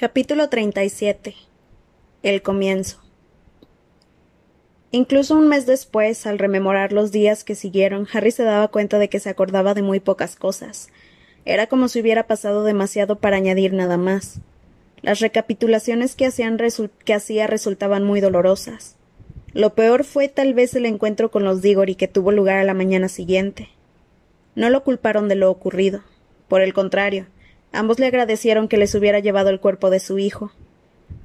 Capítulo 37 El comienzo Incluso un mes después, al rememorar los días que siguieron, Harry se daba cuenta de que se acordaba de muy pocas cosas. Era como si hubiera pasado demasiado para añadir nada más. Las recapitulaciones que, hacían que hacía resultaban muy dolorosas. Lo peor fue tal vez el encuentro con los Diggory que tuvo lugar a la mañana siguiente. No lo culparon de lo ocurrido. Por el contrario, ambos le agradecieron que les hubiera llevado el cuerpo de su hijo.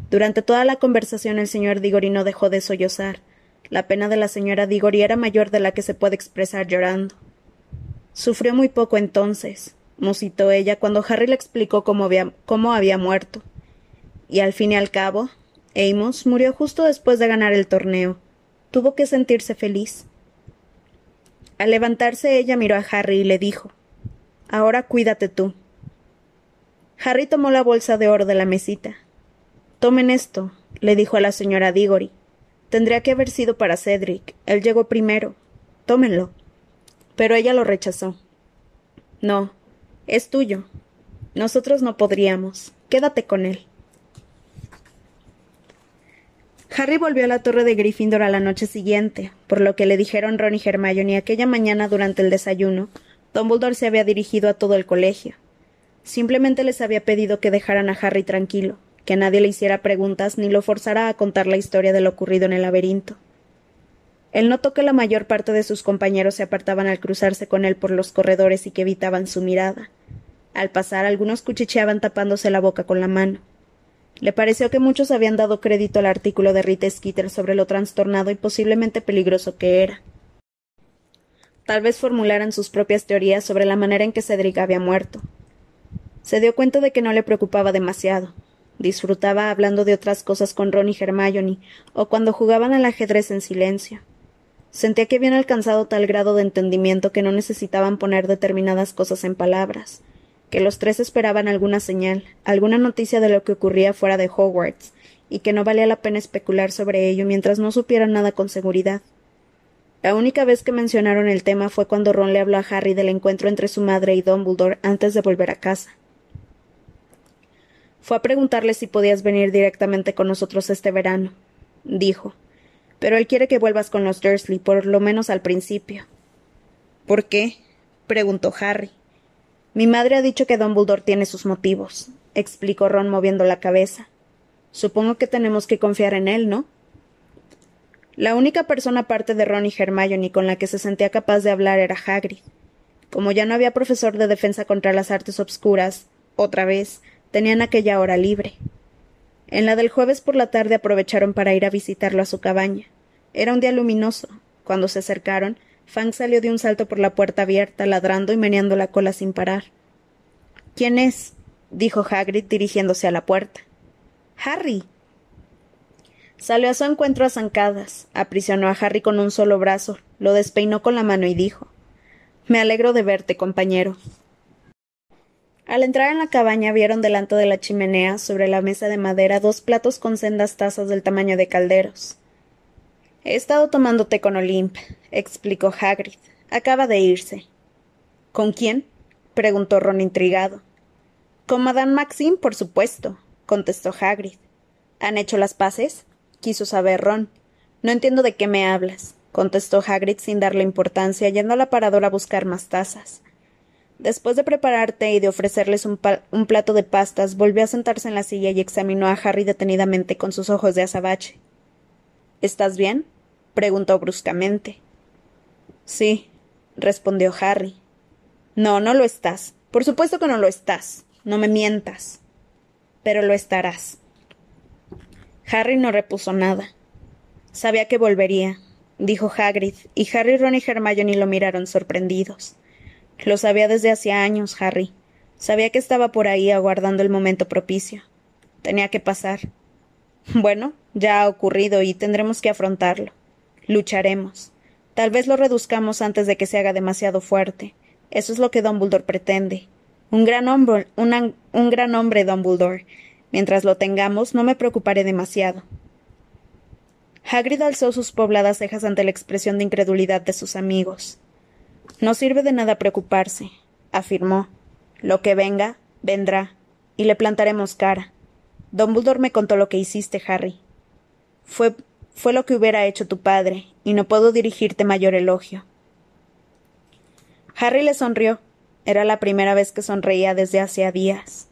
Durante toda la conversación el señor Diggory no dejó de sollozar, la pena de la señora Diggory era mayor de la que se puede expresar llorando. Sufrió muy poco entonces, musitó ella cuando Harry le explicó cómo había, cómo había muerto. Y al fin y al cabo, Amos murió justo después de ganar el torneo. Tuvo que sentirse feliz. Al levantarse ella miró a Harry y le dijo Ahora cuídate tú. Harry tomó la bolsa de oro de la mesita. Tomen esto, le dijo a la señora Diggory. Tendría que haber sido para Cedric. Él llegó primero. Tómenlo. Pero ella lo rechazó. No, es tuyo. Nosotros no podríamos. Quédate con él. Harry volvió a la torre de Gryffindor a la noche siguiente, por lo que le dijeron Ron y Hermione aquella mañana durante el desayuno. Dumbledore se había dirigido a todo el colegio. Simplemente les había pedido que dejaran a Harry tranquilo, que nadie le hiciera preguntas ni lo forzara a contar la historia de lo ocurrido en el laberinto. Él notó que la mayor parte de sus compañeros se apartaban al cruzarse con él por los corredores y que evitaban su mirada. Al pasar, algunos cuchicheaban tapándose la boca con la mano. Le pareció que muchos habían dado crédito al artículo de Rita Skeeter sobre lo trastornado y posiblemente peligroso que era. Tal vez formularan sus propias teorías sobre la manera en que Cedric había muerto. Se dio cuenta de que no le preocupaba demasiado. Disfrutaba hablando de otras cosas con Ron y Hermione, o cuando jugaban al ajedrez en silencio. Sentía que habían alcanzado tal grado de entendimiento que no necesitaban poner determinadas cosas en palabras, que los tres esperaban alguna señal, alguna noticia de lo que ocurría fuera de Hogwarts, y que no valía la pena especular sobre ello mientras no supieran nada con seguridad. La única vez que mencionaron el tema fue cuando Ron le habló a Harry del encuentro entre su madre y Dumbledore antes de volver a casa. Fue a preguntarle si podías venir directamente con nosotros este verano, dijo. Pero él quiere que vuelvas con los Dursley, por lo menos al principio. ¿Por qué? preguntó Harry. Mi madre ha dicho que Dumbledore tiene sus motivos, explicó Ron moviendo la cabeza. Supongo que tenemos que confiar en él, ¿no? La única persona aparte de Ron y Hermione con la que se sentía capaz de hablar era Hagrid. Como ya no había profesor de defensa contra las artes obscuras, otra vez, Tenían aquella hora libre. En la del jueves por la tarde aprovecharon para ir a visitarlo a su cabaña. Era un día luminoso. Cuando se acercaron, Fang salió de un salto por la puerta abierta, ladrando y meneando la cola sin parar. ¿Quién es? dijo Hagrid dirigiéndose a la puerta. Harry. Salió a su encuentro a zancadas, aprisionó a Harry con un solo brazo, lo despeinó con la mano y dijo Me alegro de verte, compañero. Al entrar en la cabaña vieron delante de la chimenea, sobre la mesa de madera, dos platos con sendas tazas del tamaño de calderos. He estado tomando té con Olimp, explicó Hagrid. Acaba de irse. ¿Con quién? preguntó Ron intrigado. Con Madame Maxime, por supuesto, contestó Hagrid. ¿Han hecho las paces? quiso saber Ron. No entiendo de qué me hablas, contestó Hagrid sin darle importancia, yendo al aparador a buscar más tazas. Después de preparar té y de ofrecerles un, plato de pastas, volvió a sentarse en la silla y examinó a Harry detenidamente con sus ojos de azabache. ¿Estás bien? preguntó bruscamente. Sí, respondió Harry. No, no lo estás. Por supuesto que no lo estás. No me mientas. Pero lo estarás. Harry no repuso nada. Sabía que volvería, dijo Hagrid, y Harry, Ron y Hermione lo miraron sorprendidos. Lo sabía desde hacía años, Harry. Sabía que estaba por ahí aguardando el momento propicio. Tenía que pasar. Bueno, ya ha ocurrido y tendremos que afrontarlo. Lucharemos. Tal vez lo reduzcamos antes de que se haga demasiado fuerte. Eso es lo que Dumbledore pretende. Un gran hombre, un gran hombre, Dumbledore. Mientras lo tengamos, no me preocuparé demasiado. Hagrid alzó sus pobladas cejas ante la expresión de incredulidad de sus amigos. No sirve de nada preocuparse, afirmó. Lo que venga, vendrá, y le plantaremos cara. Dumbledore me contó lo que hiciste, Harry. Fue, fue lo que hubiera hecho tu padre, y no puedo dirigirte mayor elogio. Harry le sonrió. Era la primera vez que sonreía desde hacía días.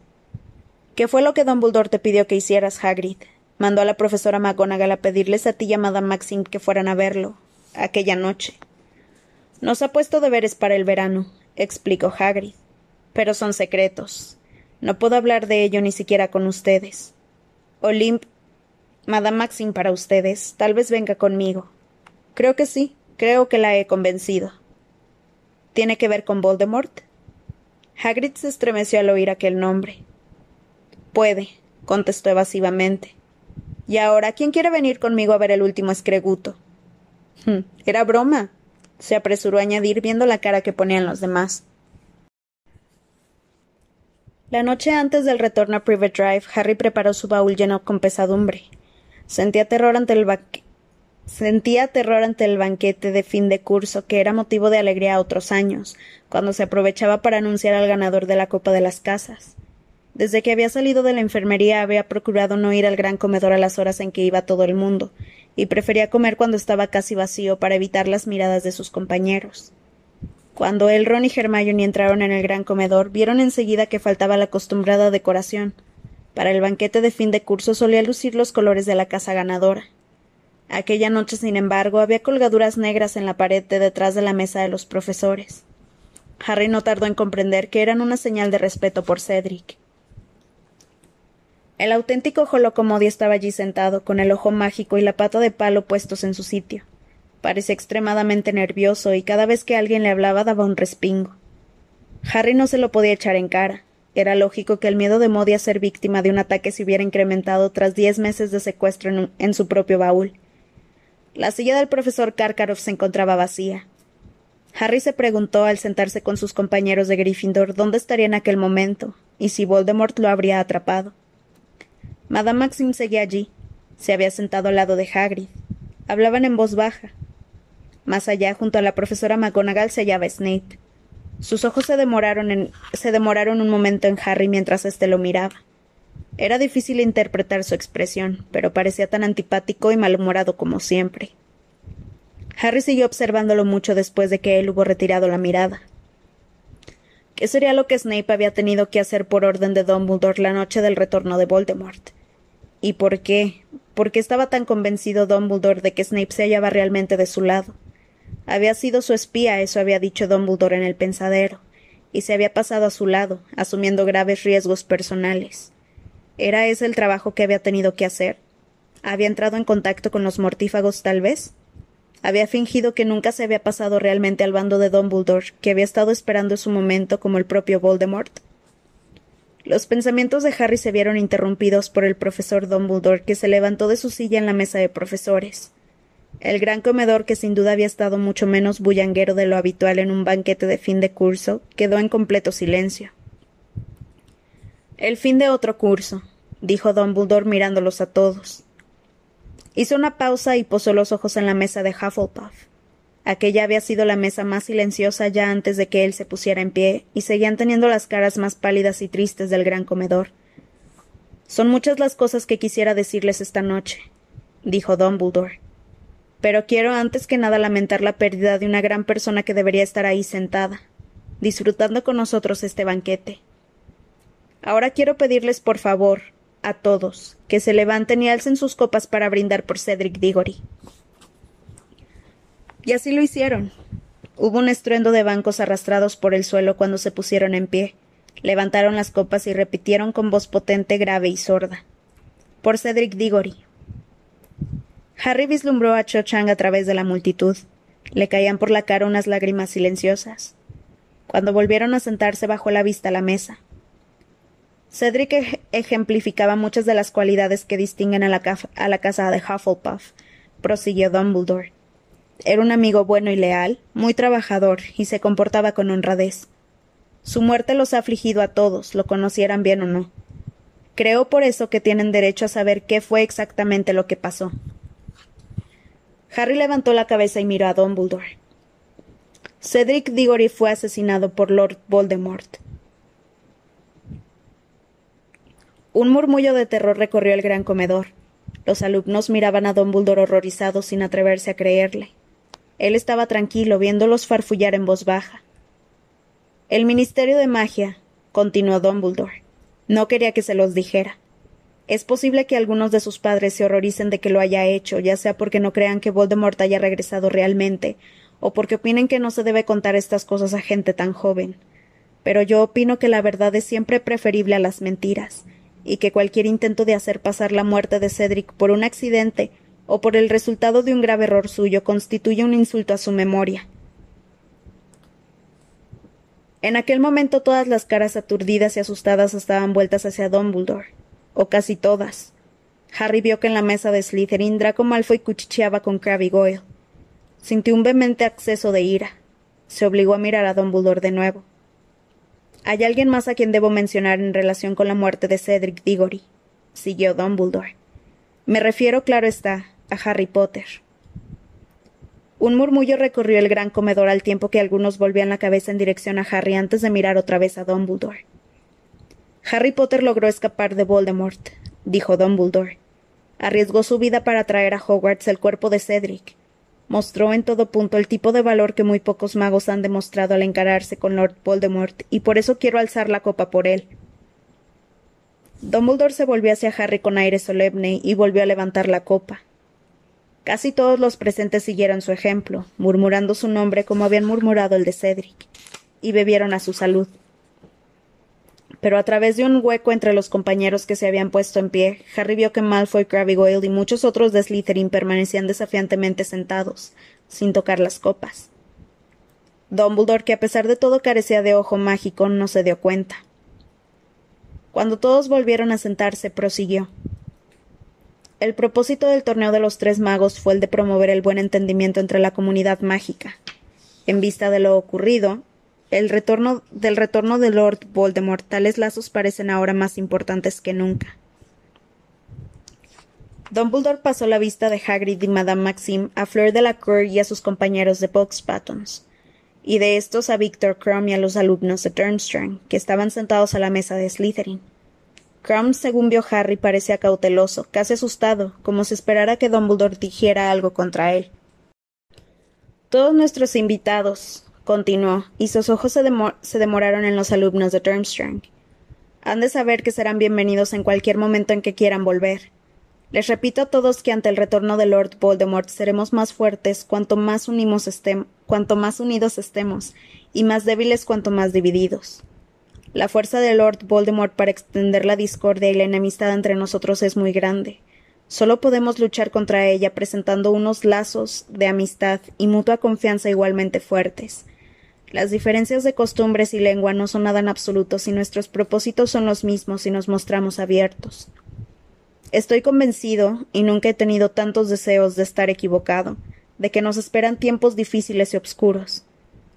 ¿Qué fue lo que Dumbledore te pidió que hicieras, Hagrid? Mandó a la profesora McGonagall a pedirles a ti y a Madame Maxim que fueran a verlo, aquella noche. Nos ha puesto deberes para el verano, explicó Hagrid. Pero son secretos. No puedo hablar de ello ni siquiera con ustedes. Olimp. Madame Maxim para ustedes. Tal vez venga conmigo. Creo que sí. Creo que la he convencido. ¿Tiene que ver con Voldemort? Hagrid se estremeció al oír aquel nombre. Puede, contestó evasivamente. Y ahora, ¿quién quiere venir conmigo a ver el último escreguto? Hmm, era broma, se apresuró a añadir viendo la cara que ponían los demás. La noche antes del retorno a Private Drive, Harry preparó su baúl lleno con pesadumbre. Sentía terror ante el Sentía terror ante el banquete de fin de curso, que era motivo de alegría a otros años, cuando se aprovechaba para anunciar al ganador de la Copa de las Casas. Desde que había salido de la enfermería había procurado no ir al gran comedor a las horas en que iba todo el mundo, y prefería comer cuando estaba casi vacío para evitar las miradas de sus compañeros. Cuando él, Ron y Hermione entraron en el gran comedor, vieron enseguida que faltaba la acostumbrada decoración. Para el banquete de fin de curso solía lucir los colores de la casa ganadora. Aquella noche, sin embargo, había colgaduras negras en la pared de detrás de la mesa de los profesores. Harry no tardó en comprender que eran una señal de respeto por Cedric. El auténtico Holocomodi estaba allí sentado, con el ojo mágico y la pata de palo puestos en su sitio. Parecía extremadamente nervioso y cada vez que alguien le hablaba daba un respingo. Harry no se lo podía echar en cara. Era lógico que el miedo de Modi a ser víctima de un ataque se hubiera incrementado tras diez meses de secuestro en, en su propio baúl. La silla del profesor Karkaroff se encontraba vacía. Harry se preguntó al sentarse con sus compañeros de Gryffindor dónde estaría en aquel momento y si Voldemort lo habría atrapado. Madame Maxim seguía allí. Se había sentado al lado de Hagrid. Hablaban en voz baja. Más allá, junto a la profesora McGonagall, se hallaba Snape. Sus ojos se demoraron, se demoraron un momento en Harry mientras éste lo miraba. Era difícil interpretar su expresión, pero parecía tan antipático y malhumorado como siempre. Harry siguió observándolo mucho después de que él hubo retirado la mirada. ¿Qué sería lo que Snape había tenido que hacer por orden de Dumbledore la noche del retorno de Voldemort? ¿Y por qué? ¿Por qué estaba tan convencido Dumbledore de que Snape se hallaba realmente de su lado? Había sido su espía, eso había dicho Dumbledore en el pensadero, y se había pasado a su lado, asumiendo graves riesgos personales. ¿Era ese el trabajo que había tenido que hacer? ¿Había entrado en contacto con los mortífagos, tal vez? ¿Había fingido que nunca se había pasado realmente al bando de Dumbledore, que había estado esperando su momento como el propio Voldemort? Los pensamientos de Harry se vieron interrumpidos por el profesor Dumbledore, que se levantó de su silla en la mesa de profesores. El gran comedor, que sin duda había estado mucho menos bullanguero de lo habitual en un banquete de fin de curso, quedó en completo silencio. El fin de otro curso, dijo Dumbledore mirándolos a todos. Hizo una pausa y posó los ojos en la mesa de Hufflepuff. Aquella había sido la mesa más silenciosa ya antes de que él se pusiera en pie, y seguían teniendo las caras más pálidas y tristes del gran comedor. Son muchas las cosas que quisiera decirles esta noche, dijo Dumbledore pero quiero antes que nada lamentar la pérdida de una gran persona que debería estar ahí sentada, disfrutando con nosotros este banquete. Ahora quiero pedirles, por favor, a todos, que se levanten y alcen sus copas para brindar por Cedric Diggory. Y así lo hicieron. Hubo un estruendo de bancos arrastrados por el suelo cuando se pusieron en pie. Levantaron las copas y repitieron con voz potente, grave y sorda. Por Cedric Diggory, Harry vislumbró a Cho Chang a través de la multitud. Le caían por la cara unas lágrimas silenciosas. Cuando volvieron a sentarse bajó la vista a la mesa. Cedric ejemplificaba muchas de las cualidades que distinguen a la, casa de Hufflepuff, prosiguió Dumbledore. Era un amigo bueno y leal, muy trabajador, y se comportaba con honradez. Su muerte los ha afligido a todos, lo conocieran bien o no. Creo por eso que tienen derecho a saber qué fue exactamente lo que pasó. Harry levantó la cabeza y miró a Dumbledore. Cedric Diggory fue asesinado por Lord Voldemort. Un murmullo de terror recorrió el gran comedor. Los alumnos miraban a Dumbledore horrorizados sin atreverse a creerle. Él estaba tranquilo, viéndolos farfullar en voz baja. El Ministerio de Magia, continuó Dumbledore, no quería que se los dijera. Es posible que algunos de sus padres se horroricen de que lo haya hecho, ya sea porque no crean que Voldemort haya regresado realmente, o porque opinen que no se debe contar estas cosas a gente tan joven. Pero yo opino que la verdad es siempre preferible a las mentiras, y que cualquier intento de hacer pasar la muerte de Cedric por un accidente o por el resultado de un grave error suyo constituye un insulto a su memoria. En aquel momento todas las caras aturdidas y asustadas estaban vueltas hacia Dumbledore, o casi todas. Harry vio que en la mesa de Slytherin Draco Malfoy cuchicheaba con Crabbe Goyle. Sintió un vehemente acceso de ira. Se obligó a mirar a Dumbledore de nuevo. Hay alguien más a quien debo mencionar en relación con la muerte de Cedric Diggory, siguió Dumbledore. Me refiero, claro está, a Harry Potter. Un murmullo recorrió el gran comedor al tiempo que algunos volvían la cabeza en dirección a Harry antes de mirar otra vez a Dumbledore. Harry Potter logró escapar de Voldemort, dijo Dumbledore. Arriesgó su vida para traer a Hogwarts el cuerpo de Cedric, mostró en todo punto el tipo de valor que muy pocos magos han demostrado al encararse con Lord Voldemort, y por eso quiero alzar la copa por él. Dumbledore se volvió hacia Harry con aire solemne y volvió a levantar la copa. Casi todos los presentes siguieron su ejemplo, murmurando su nombre como habían murmurado el de Cedric, y bebieron a su salud. Pero a través de un hueco entre los compañeros que se habían puesto en pie, Harry vio que Malfoy, Crabbe Goyle y muchos otros de Slytherin permanecían desafiantemente sentados, sin tocar las copas. Dumbledore, que a pesar de todo carecía de ojo mágico, no se dio cuenta. Cuando todos volvieron a sentarse, prosiguió. El propósito del torneo de los tres magos fue el de promover el buen entendimiento entre la comunidad mágica. En vista de lo ocurrido, el retorno del retorno de Lord Voldemort, tales lazos parecen ahora más importantes que nunca. Dumbledore pasó la vista de Hagrid y Madame Maxime a Fleur de la Cour y a sus compañeros de Box Pattons, y de estos a Victor Crumb y a los alumnos de Durmstrang, que estaban sentados a la mesa de Slytherin. Crumb, según vio Harry, parecía cauteloso, casi asustado, como si esperara que Dumbledore dijera algo contra él. Todos nuestros invitados, continuó, y sus ojos se, demoraron en los alumnos de Durmstrang. Han de saber que serán bienvenidos en cualquier momento en que quieran volver. Les repito a todos que ante el retorno de Lord Voldemort seremos más fuertes cuanto más, unimos cuanto más unidos estemos, y más débiles cuanto más divididos. La fuerza de Lord Voldemort para extender la discordia y la enemistad entre nosotros es muy grande. Solo podemos luchar contra ella presentando unos lazos de amistad y mutua confianza igualmente fuertes. Las diferencias de costumbres y lengua no son nada en absoluto si nuestros propósitos son los mismos y nos mostramos abiertos. Estoy convencido, y nunca he tenido tantos deseos de estar equivocado, de que nos esperan tiempos difíciles y obscuros.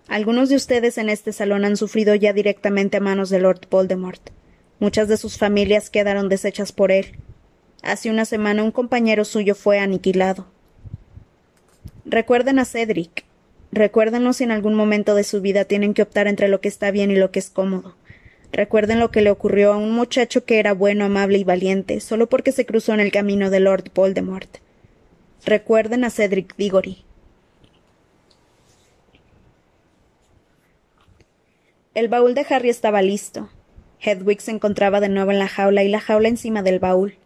Algunos de ustedes en este salón han sufrido ya directamente a manos de Lord Voldemort. Muchas de sus familias quedaron deshechas por él. Hace una semana un compañero suyo fue aniquilado. Recuerden a Cedric, Recuérdenlo si en algún momento de su vida tienen que optar entre lo que está bien y lo que es cómodo. Recuerden lo que le ocurrió a un muchacho que era bueno, amable y valiente, solo porque se cruzó en el camino de Lord Voldemort. Recuerden a Cedric Diggory. El baúl de Harry estaba listo. Hedwig se encontraba de nuevo en la jaula y la jaula encima del baúl.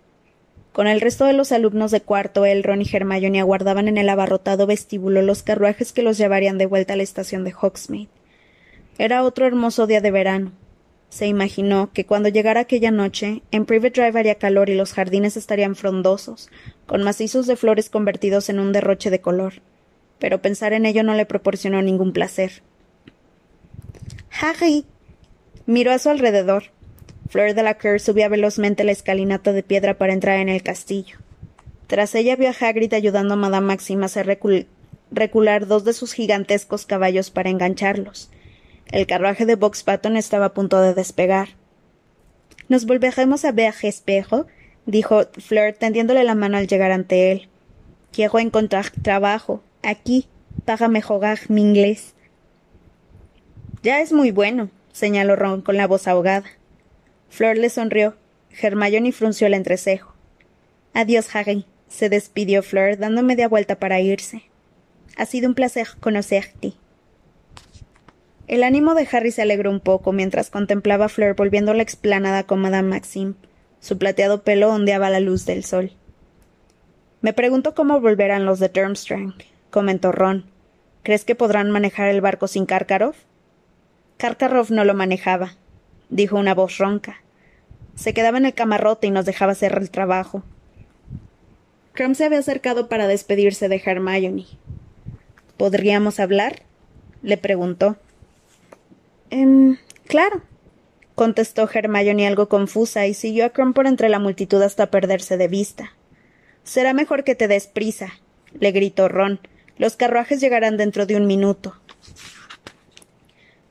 Con el resto de los alumnos de cuarto, él, Ron y Hermione aguardaban en el abarrotado vestíbulo los carruajes que los llevarían de vuelta a la estación de Hogsmeade. Era otro hermoso día de verano. Se imaginó que cuando llegara aquella noche, en Private Drive haría calor y los jardines estarían frondosos, con macizos de flores convertidos en un derroche de color. Pero pensar en ello no le proporcionó ningún placer. Harry. miró a su alrededor. Fleur subía velozmente la escalinata de piedra para entrar en el castillo. Tras ella vio a Hagrid ayudando a Madame Maxima a hacer recular dos de sus gigantescos caballos para engancharlos. El carruaje de Box Patton estaba a punto de despegar. ¿Nos volveremos a ver, espejo? dijo Fleur, tendiéndole la mano al llegar ante él. Quiero encontrar trabajo, aquí, para mejorar mi inglés. Ya es muy bueno, señaló Ron con la voz ahogada. Flor le sonrió. Hermione frunció el entrecejo. Adiós, Harry, se despidió Fleur, dando media vuelta para irse. Ha sido un placer conocerte. El ánimo de Harry se alegró un poco mientras contemplaba a Fleur volviendo la explanada con Madame Maxime. Su plateado pelo ondeaba la luz del sol. Me pregunto cómo volverán los de Durmstrang, comentó Ron. ¿Crees que podrán manejar el barco sin Karkaroff? Karkaroff no lo manejaba, dijo una voz ronca. Se quedaba en el camarote y nos dejaba hacer el trabajo. Crumb se había acercado para despedirse de Hermione. ¿Podríamos hablar? le preguntó. Em, claro, contestó Hermione algo confusa y siguió a Crumb por entre la multitud hasta perderse de vista. Será mejor que te des prisa, le gritó Ron. Los carruajes llegarán dentro de un minuto.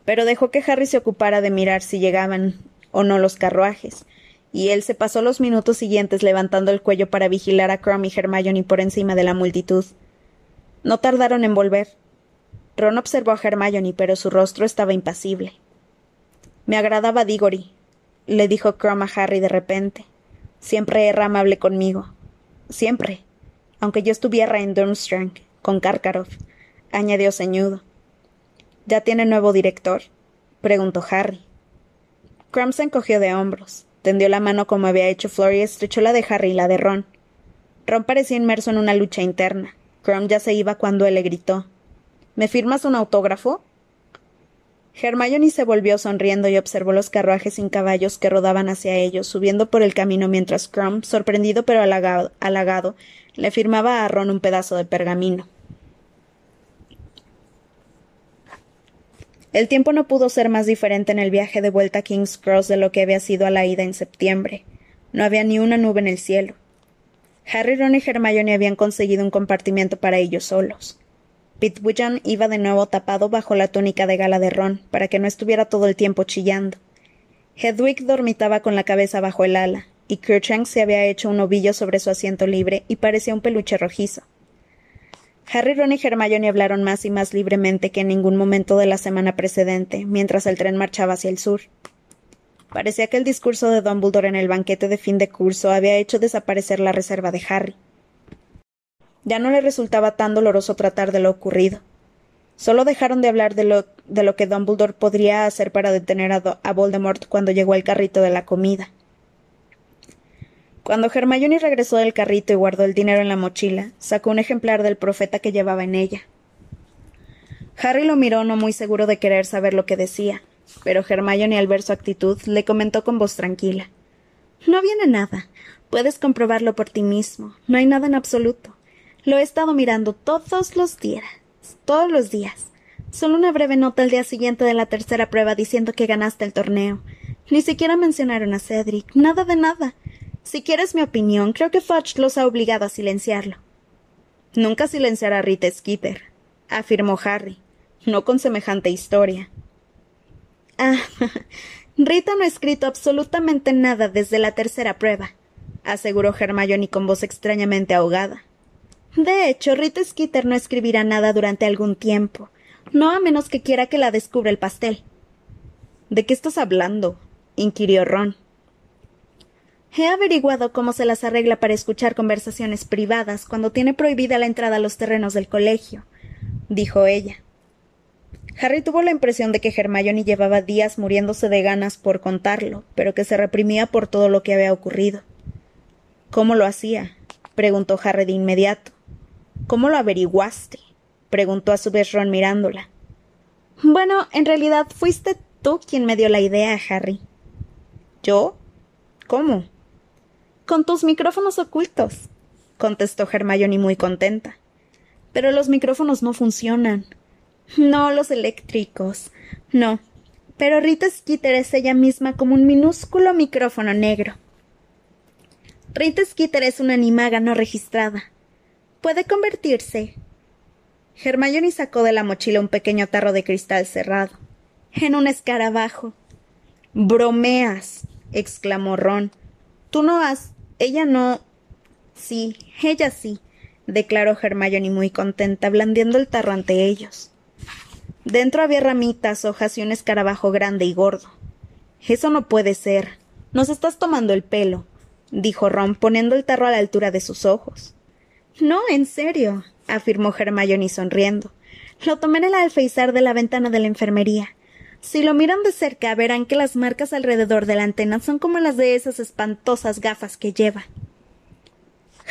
Pero dejó que Harry se ocupara de mirar si llegaban o no los carruajes, y él se pasó los minutos siguientes levantando el cuello para vigilar a Crumb y Hermione por encima de la multitud. No tardaron en volver. Ron observó a Hermione, pero su rostro estaba impasible. Me agradaba Diggory, le dijo Crumb a Harry de repente. Siempre era amable conmigo. Siempre. Aunque yo estuviera en Durmstrang, con Karkaroff, añadió ceñudo. ¿Ya tiene nuevo director? preguntó Harry. Crumb se encogió de hombros. Tendió la mano como había hecho Flor y estrechó la de Harry y la de Ron. Ron parecía inmerso en una lucha interna. Crumb ya se iba cuando él le gritó. ¿Me firmas un autógrafo? Hermione se volvió sonriendo y observó los carruajes sin caballos que rodaban hacia ellos, subiendo por el camino mientras Crumb, sorprendido pero halagado, le firmaba a Ron un pedazo de pergamino. El tiempo no pudo ser más diferente en el viaje de vuelta a King's Cross de lo que había sido a la ida en septiembre. No había ni una nube en el cielo. Harry, Ron y Hermione habían conseguido un compartimiento para ellos solos. Pitwickham iba de nuevo tapado bajo la túnica de gala de Ron, para que no estuviera todo el tiempo chillando. Hedwig dormitaba con la cabeza bajo el ala, y Cruikshank se había hecho un ovillo sobre su asiento libre y parecía un peluche rojizo. Harry, Ron y Hermione hablaron más y más libremente que en ningún momento de la semana precedente, mientras el tren marchaba hacia el sur. Parecía que el discurso de Dumbledore en el banquete de fin de curso había hecho desaparecer la reserva de Harry. Ya no le resultaba tan doloroso tratar de lo ocurrido. Solo dejaron de hablar de lo, de lo que Dumbledore podría hacer para detener a, a Voldemort cuando llegó el carrito de la comida. Cuando Hermione regresó del carrito y guardó el dinero en la mochila, sacó un ejemplar del profeta que llevaba en ella. Harry lo miró no muy seguro de querer saber lo que decía, pero Hermione al ver su actitud le comentó con voz tranquila. No viene nada. Puedes comprobarlo por ti mismo. No hay nada en absoluto. Lo he estado mirando todos los días. Todos los días. Solo una breve nota al día siguiente de la tercera prueba diciendo que ganaste el torneo. Ni siquiera mencionaron a Cedric. Nada de nada. Si quieres mi opinión, creo que Fudge los ha obligado a silenciarlo. Nunca silenciará a Rita Skeeter, afirmó Harry, no con semejante historia. Ah, Rita no ha escrito absolutamente nada desde la tercera prueba, aseguró Hermione con voz extrañamente ahogada. De hecho, Rita Skeeter no escribirá nada durante algún tiempo, no a menos que quiera que la descubra el pastel. ¿De qué estás hablando? inquirió Ron. He averiguado cómo se las arregla para escuchar conversaciones privadas cuando tiene prohibida la entrada a los terrenos del colegio, dijo ella. Harry tuvo la impresión de que Hermione llevaba días muriéndose de ganas por contarlo, pero que se reprimía por todo lo que había ocurrido. ¿Cómo lo hacía? preguntó Harry de inmediato. ¿Cómo lo averiguaste? preguntó a su vez Ron mirándola. Bueno, en realidad fuiste tú quien me dio la idea, Harry. ¿Yo? ¿Cómo? Con tus micrófonos ocultos, contestó Hermione muy contenta. Pero los micrófonos no funcionan. No los eléctricos. No. Pero Rita Skeeter es ella misma como un minúsculo micrófono negro. Rita Skeeter es una animaga no registrada. Puede convertirse. Hermione sacó de la mochila un pequeño tarro de cristal cerrado. En un escarabajo. Bromeas. exclamó Ron. Tú no has. Ella no. Sí, ella sí, declaró Hermione muy contenta, blandiendo el tarro ante ellos. Dentro había ramitas, hojas y un escarabajo grande y gordo. Eso no puede ser, Nos estás tomando el pelo, dijo Ron, poniendo el tarro a la altura de sus ojos. No, en serio, afirmó Hermione sonriendo. Lo tomé en el alféizar de la ventana de la enfermería. Si lo miran de cerca verán que las marcas alrededor de la antena son como las de esas espantosas gafas que lleva.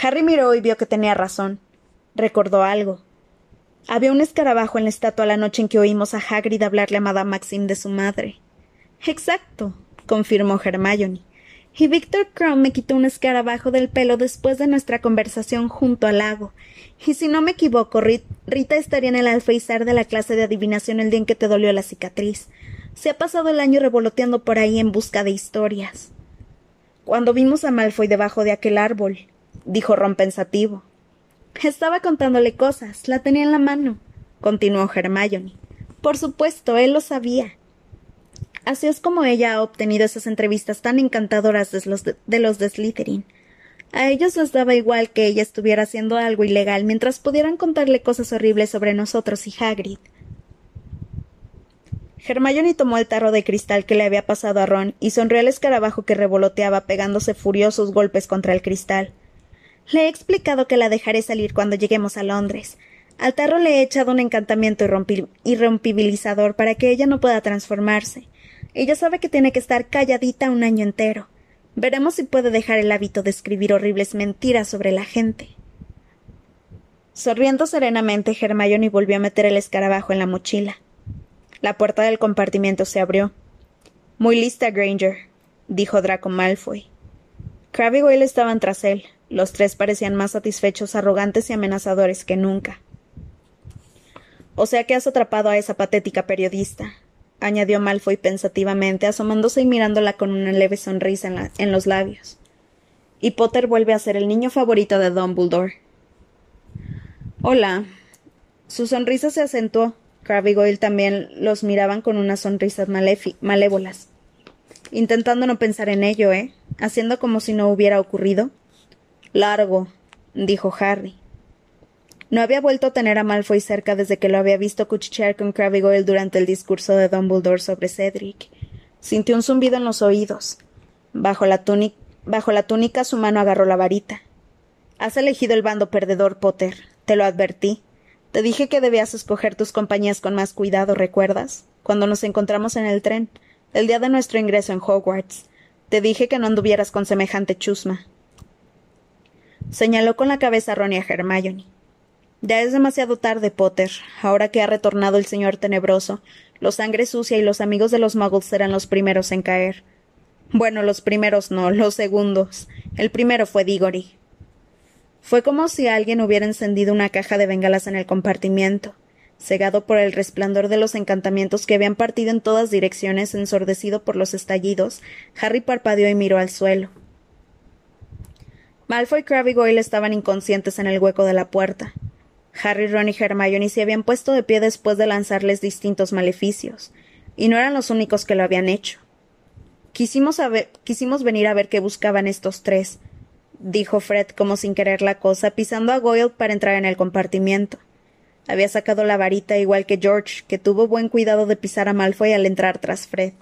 Harry miró y vio que tenía razón. Recordó algo. Había un escarabajo en la estatua la noche en que oímos a Hagrid hablarle a Madame Maxime de su madre. Exacto, confirmó Hermione. Y Víctor Crumb me quitó un escarabajo del pelo después de nuestra conversación junto al lago. Y si no me equivoco, Rita estaría en el alféizar de la clase de adivinación el día en que te dolió la cicatriz. Se ha pasado el año revoloteando por ahí en busca de historias. Cuando vimos a Malfoy debajo de aquel árbol, dijo Ron pensativo. Estaba contándole cosas, la tenía en la mano, continuó Hermione. Por supuesto, él lo sabía. Así es como ella ha obtenido esas entrevistas tan encantadoras de los de, los de Slytherin. A ellos les daba igual que ella estuviera haciendo algo ilegal mientras pudieran contarle cosas horribles sobre nosotros y Hagrid. Hermione tomó el tarro de cristal que le había pasado a Ron y sonrió al escarabajo que revoloteaba pegándose furiosos golpes contra el cristal. Le he explicado que la dejaré salir cuando lleguemos a Londres. Al tarro le he echado un encantamiento irrompibilizador para que ella no pueda transformarse. Ella sabe que tiene que estar calladita un año entero. Veremos si puede dejar el hábito de escribir horribles mentiras sobre la gente. Sonriendo serenamente, Hermione volvió a meter el escarabajo en la mochila. La puerta del compartimiento se abrió. Muy lista, Granger, dijo Draco Malfoy. Crabbe y Goyle estaban tras él. Los tres parecían más satisfechos, arrogantes y amenazadores que nunca. O sea que has atrapado a esa patética periodista, añadió Malfoy pensativamente, asomándose y mirándola con una leve sonrisa en, en, los labios. Y Potter vuelve a ser el niño favorito de Dumbledore. Hola. Su sonrisa se acentuó. Crabbe y Goyle también los miraban con unas sonrisas malévolas. Intentando no pensar en ello, ¿eh? Haciendo como si no hubiera ocurrido. Largo, dijo Harry. No había vuelto a tener a Malfoy cerca desde que lo había visto cuchichear con Crabbe Goyle durante el discurso de Dumbledore sobre Cedric. Sintió un zumbido en los oídos. Bajo la, túnica su mano agarró la varita. Has elegido el bando perdedor, Potter. Te lo advertí. Te dije que debías escoger tus compañías con más cuidado, ¿recuerdas? Cuando nos encontramos en el tren, el día de nuestro ingreso en Hogwarts. Te dije que no anduvieras con semejante chusma. Señaló con la cabeza a Ron y a Hermione. Ya es demasiado tarde, Potter. Ahora que ha retornado el señor tenebroso, los sangre sucia y los amigos de los muggles serán los primeros en caer. Bueno, los primeros no, los segundos. El primero fue Diggory. Fue como si alguien hubiera encendido una caja de bengalas en el compartimiento. Cegado por el resplandor de los encantamientos que habían partido en todas direcciones, ensordecido por los estallidos, Harry parpadeó y miró al suelo. Malfoy, Crabbe y Goyle estaban inconscientes en el hueco de la puerta. Harry, Ron y Hermione se habían puesto de pie después de lanzarles distintos maleficios, y no eran los únicos que lo habían hecho. Quisimos, quisimos venir a ver qué buscaban estos tres, dijo Fred como sin querer la cosa, pisando a Goyle para entrar en el compartimiento. Había sacado la varita igual que George, que tuvo buen cuidado de pisar a Malfoy al entrar tras Fred.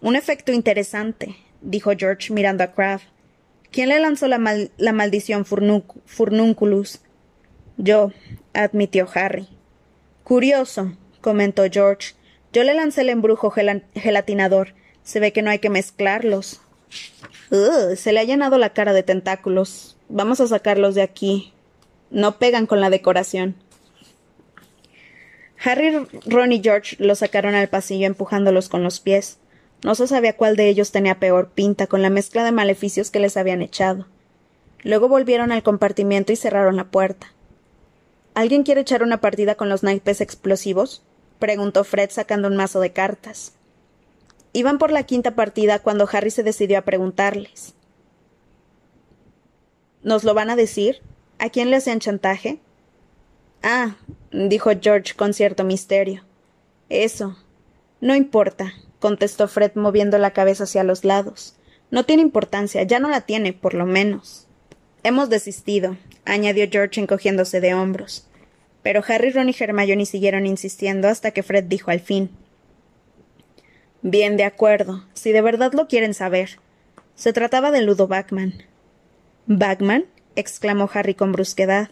Un efecto interesante, dijo George mirando a Crabbe. ¿Quién le lanzó la, la maldición furnunculus? Yo, admitió Harry. Curioso, comentó George. Yo le lancé el embrujo gelatinador. Se ve que no hay que mezclarlos. se le ha llenado la cara de tentáculos. Vamos a sacarlos de aquí. No pegan con la decoración. Harry, Ron y George los sacaron al pasillo empujándolos con los pies. No se sabía cuál de ellos tenía peor pinta con la mezcla de maleficios que les habían echado. Luego volvieron al compartimiento y cerraron la puerta. ¿Alguien quiere echar una partida con los naipes explosivos? preguntó Fred sacando un mazo de cartas. Iban por la quinta partida cuando Harry se decidió a preguntarles. ¿Nos lo van a decir? ¿A quién le hacían chantaje? Ah, dijo George con cierto misterio. Eso. No importa, contestó Fred moviendo la cabeza hacia los lados. No tiene importancia, ya no la tiene, por lo menos. Hemos desistido, añadió George encogiéndose de hombros. Pero Harry, Ron y Hermione siguieron insistiendo hasta que Fred dijo al fin Bien, de acuerdo, si de verdad lo quieren saber. Se trataba de Ludo Backman. ¿Backman? exclamó Harry con brusquedad.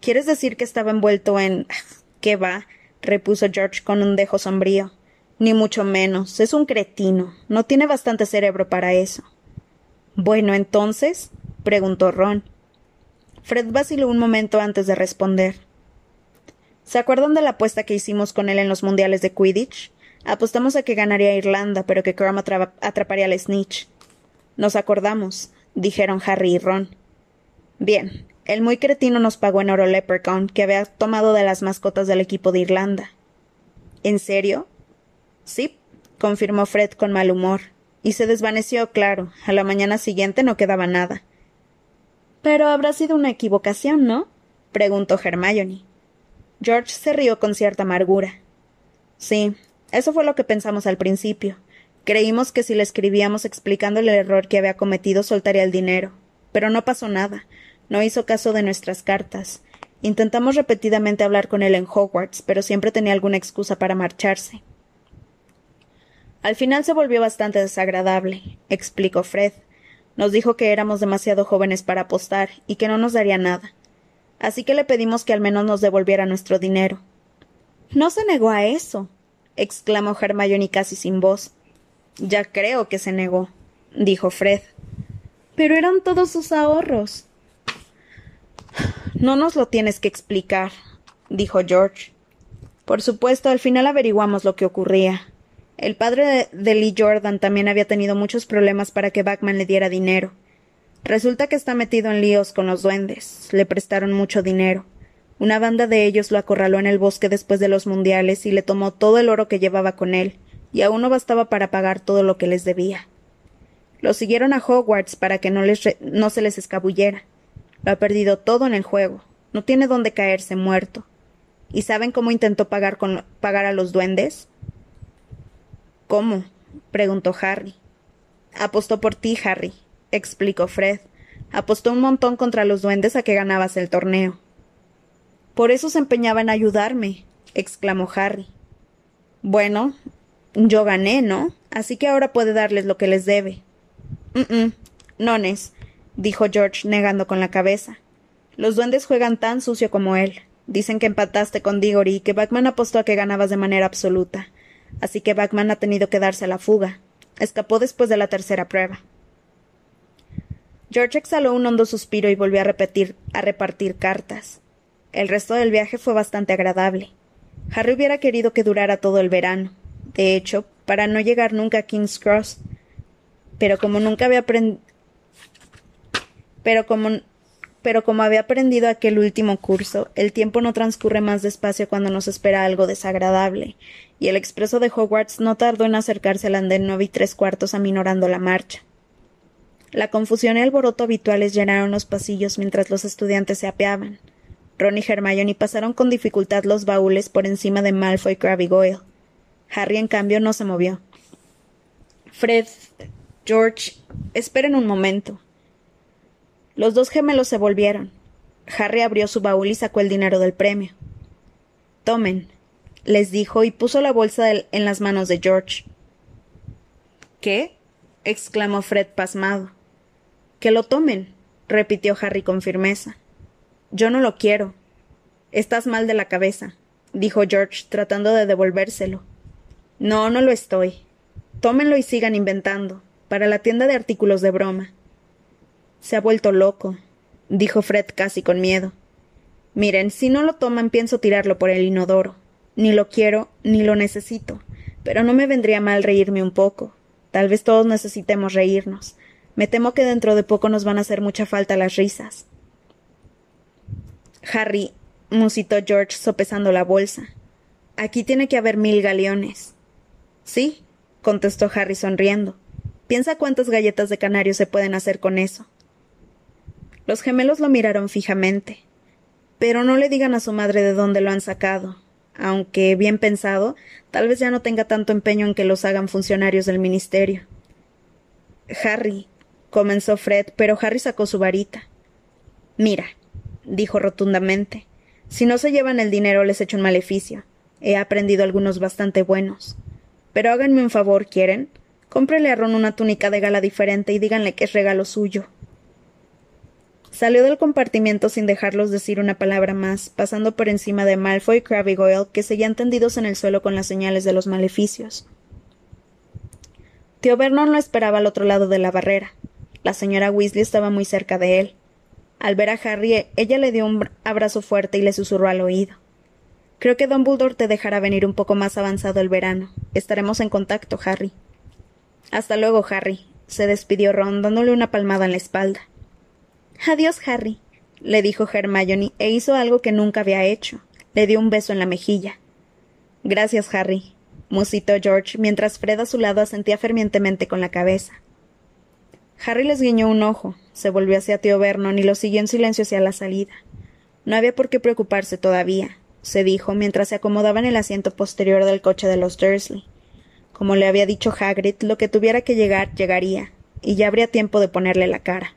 ¿Quieres decir que estaba envuelto en. ¿Qué va? repuso George con un dejo sombrío. Ni mucho menos. Es un cretino. No tiene bastante cerebro para eso. Bueno, entonces. preguntó Ron. Fred vaciló un momento antes de responder. ¿Se acuerdan de la apuesta que hicimos con él en los mundiales de Quidditch? Apostamos a que ganaría Irlanda, pero que Crumb atraparía al Snitch. Nos acordamos, dijeron Harry y Ron. Bien, el muy cretino nos pagó en oro Leprechaun, que había tomado de las mascotas del equipo de Irlanda. ¿En serio? Sí, confirmó Fred con mal humor. Y se desvaneció, claro. A la mañana siguiente no quedaba nada. Pero habrá sido una equivocación, ¿no? preguntó Hermione. George se rió con cierta amargura. Sí, eso fue lo que pensamos al principio. Creímos que si le escribíamos explicándole el error que había cometido soltaría el dinero. Pero no pasó nada. No hizo caso de nuestras cartas. Intentamos repetidamente hablar con él en Hogwarts, pero siempre tenía alguna excusa para marcharse. Al final se volvió bastante desagradable, explicó Fred. Nos dijo que éramos demasiado jóvenes para apostar y que no nos daría nada. Así que le pedimos que al menos nos devolviera nuestro dinero. No se negó a eso, exclamó Hermione casi sin voz. Ya creo que se negó, dijo Fred. Pero eran todos sus ahorros. No nos lo tienes que explicar, dijo George. Por supuesto, al final averiguamos lo que ocurría. El padre de, Lee Jordan también había tenido muchos problemas para que Backman le diera dinero. Resulta que está metido en líos con los duendes. Le prestaron mucho dinero. Una banda de ellos lo acorraló en el bosque después de los mundiales y le tomó todo el oro que llevaba con él y aún no bastaba para pagar todo lo que les debía. Lo siguieron a Hogwarts para que no, les no se les escabullera. Lo ha perdido todo en el juego. No tiene dónde caerse muerto. ¿Y saben cómo intentó pagar, pagar a los duendes? ¿Cómo? preguntó Harry. Apostó por ti, Harry, explicó Fred. Apostó un montón contra los duendes a que ganabas el torneo. Por eso se empeñaba en ayudarme, exclamó Harry. Bueno, yo gané, ¿no? Así que ahora puede darles lo que les debe. Mm, nones, dijo George negando con la cabeza. Los duendes juegan tan sucio como él. Dicen que empataste con Diggory y que Batman apostó a que ganabas de manera absoluta. Así que Batman ha tenido que darse a la fuga. Escapó después de la tercera prueba. George exhaló un hondo suspiro y volvió a repetir a repartir cartas. El resto del viaje fue bastante agradable. Harry hubiera querido que durara todo el verano, de hecho, para no llegar nunca a King's Cross. Pero como nunca había aprendido. Pero como pero como había aprendido aquel último curso, el tiempo no transcurre más despacio cuando nos espera algo desagradable, y el expreso de Hogwarts no tardó en acercarse al andén nueve y tres cuartos aminorando la marcha. La confusión y alboroto habituales llenaron los pasillos mientras los estudiantes se apeaban. Ron y Hermione pasaron con dificultad los baúles por encima de Malfoy, Crabbe y Goyle. Harry, en cambio, no se movió. Fred, George, esperen un momento. Los dos gemelos se volvieron. Harry abrió su baúl y sacó el dinero del premio. Tomen, les dijo y puso la bolsa en las manos de George. ¿Qué? exclamó Fred pasmado. Que lo tomen, repitió Harry con firmeza. Yo no lo quiero. Estás mal de la cabeza, dijo George, tratando de devolvérselo. No, no lo estoy. Tómenlo y sigan inventando, para la tienda de artículos de broma. Se ha vuelto loco, dijo Fred casi con miedo. Miren, si no lo toman pienso tirarlo por el inodoro. Ni lo quiero, ni lo necesito. Pero no me vendría mal reírme un poco. Tal vez todos necesitemos reírnos. Me temo que dentro de poco nos van a hacer mucha falta las risas. Harry, musitó George sopesando la bolsa. Aquí tiene que haber mil galeones. Sí, contestó Harry sonriendo. Piensa cuántas galletas de canario se pueden hacer con eso. Los gemelos lo miraron fijamente. Pero no le digan a su madre de dónde lo han sacado, aunque, bien pensado, tal vez ya no tenga tanto empeño en que los hagan funcionarios del ministerio. Harry, comenzó Fred, pero Harry sacó su varita. Mira, dijo rotundamente, si no se llevan el dinero les echo un maleficio. He aprendido algunos bastante buenos. Pero háganme un favor, ¿quieren? Cómprele a Ron una túnica de gala diferente y díganle que es regalo suyo. Salió del compartimiento sin dejarlos decir una palabra más, pasando por encima de Malfoy y Crabbe Goyle, que seguían tendidos en el suelo con las señales de los maleficios. Tío Vernon lo esperaba al otro lado de la barrera. La señora Weasley estaba muy cerca de él. Al ver a Harry, ella le dio un abrazo fuerte y le susurró al oído. Creo que Dumbledore te dejará venir un poco más avanzado el verano. Estaremos en contacto, Harry. Hasta luego, Harry, se despidió Ron dándole una palmada en la espalda. Adiós, Harry, le dijo Hermione e hizo algo que nunca había hecho. Le dio un beso en la mejilla. Gracias, Harry, musitó George mientras Fred a su lado asentía fervientemente con la cabeza. Harry les guiñó un ojo, se volvió hacia tío Vernon y lo siguió en silencio hacia la salida. No había por qué preocuparse todavía, se dijo mientras se acomodaba en el asiento posterior del coche de los Dursley. Como le había dicho Hagrid, lo que tuviera que llegar llegaría, y ya habría tiempo de ponerle la cara.